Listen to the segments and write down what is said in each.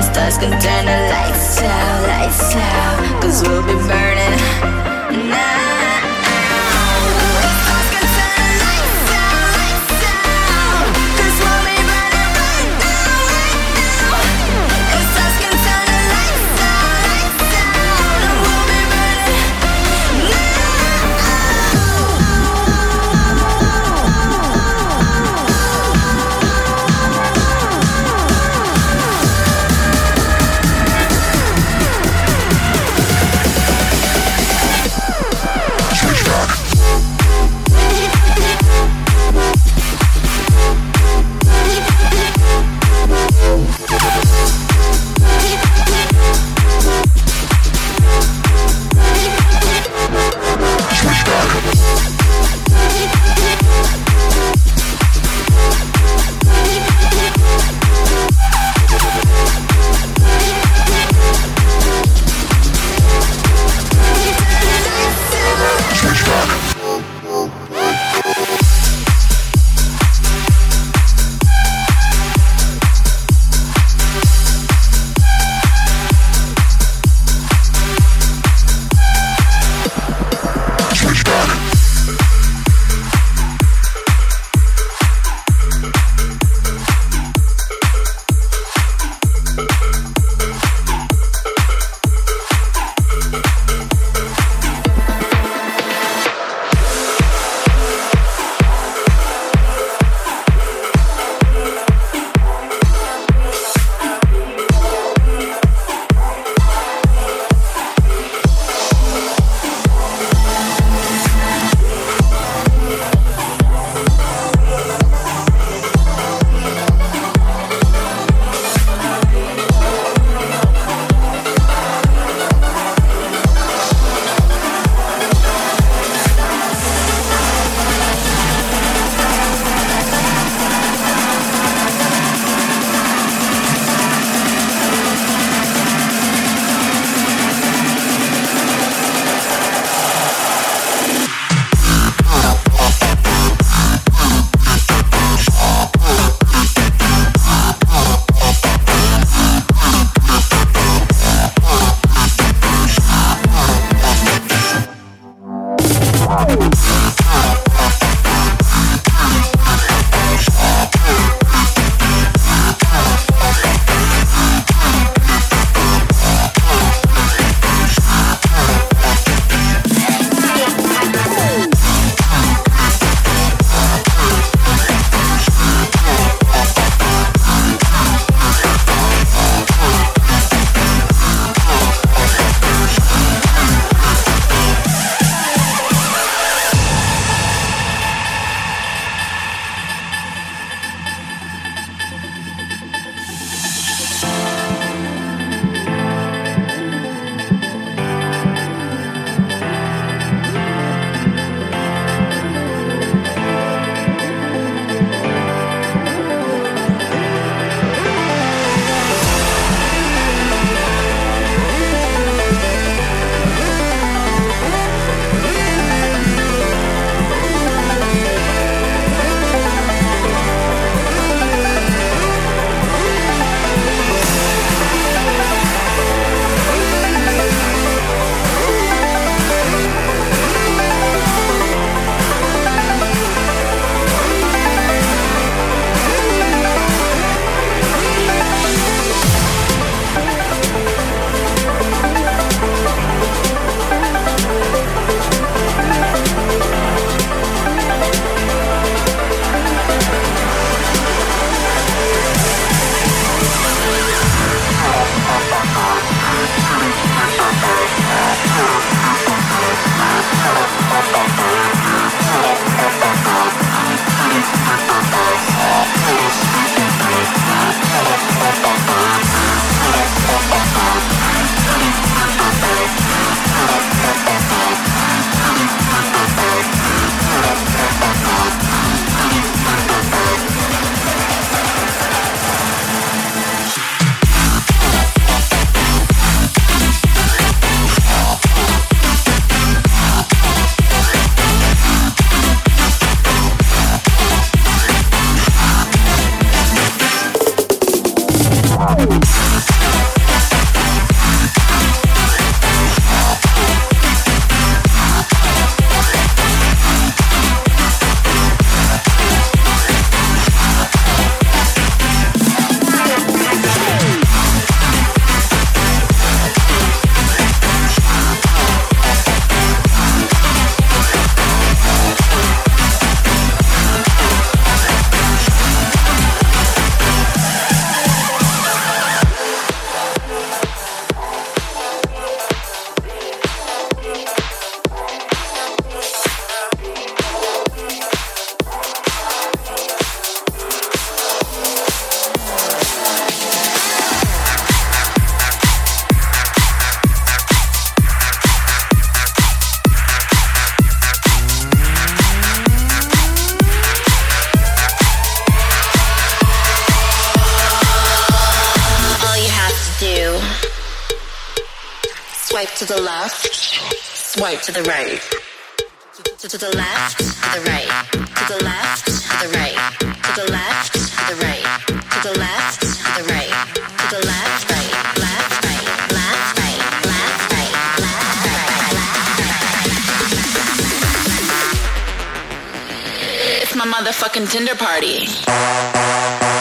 the stars can turn the lights out, lights out. Cause we'll be burning now. Swipe to the left. Swipe to the right. To, to the left, to the right. To the left, to the right. To the left, to the right. To the left, to the right. To the left, right, left, right, left, right, left, right, left, right. It's my motherfucking Tinder party.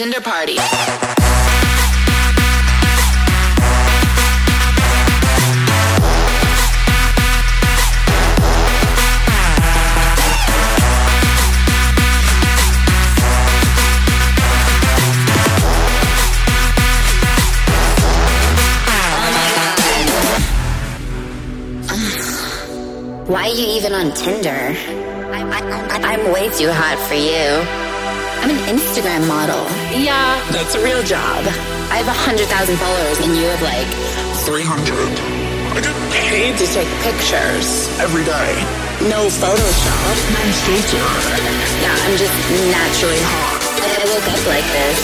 Tinder party. Why are you even on Tinder? I, I'm way too hot for you. I'm an Instagram model. Yeah, that's a real job. I have a hundred thousand followers, and you have like 300 I get paid to take pictures. every day. No Photoshop. No filter. Yeah, I'm just naturally hot. I, I woke up like this.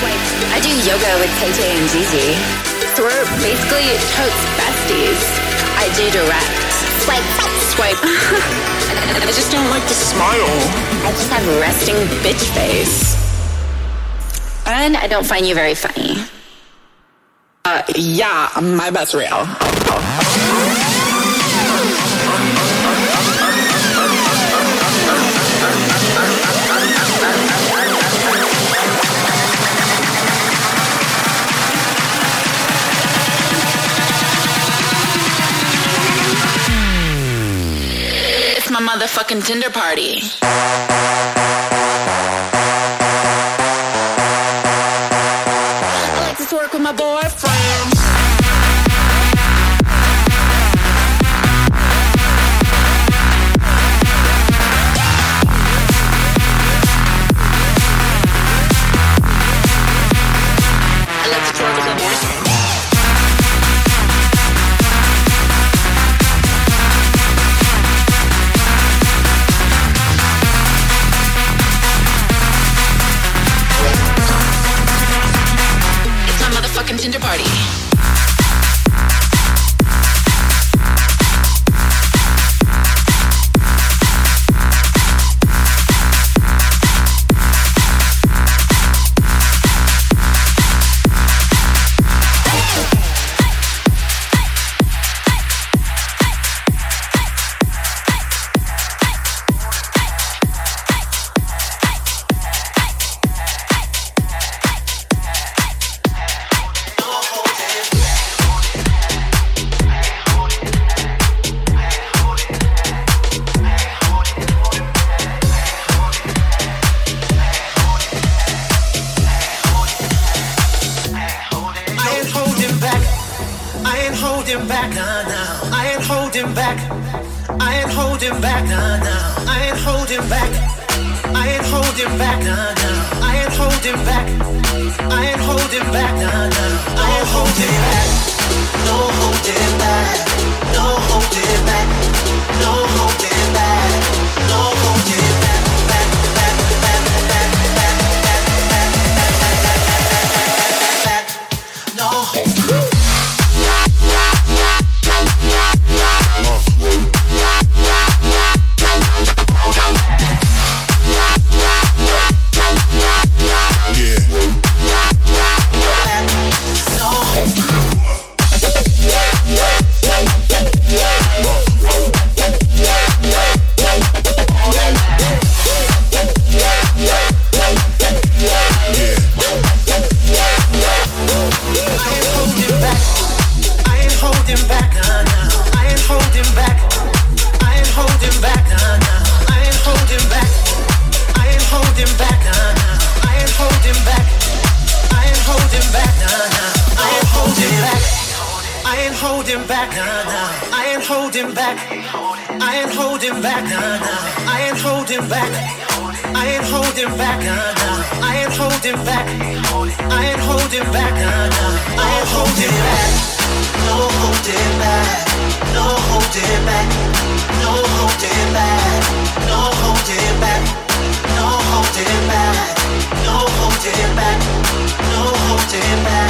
Swipe. I do yoga with Tay Tay and Gigi. So we're basically totes besties. I do direct. Swipe. Swipe. I just don't like to smile. I just have resting bitch face. And I don't find you very funny. Uh, yeah, my bet's real. My motherfucking Tinder party. turn back.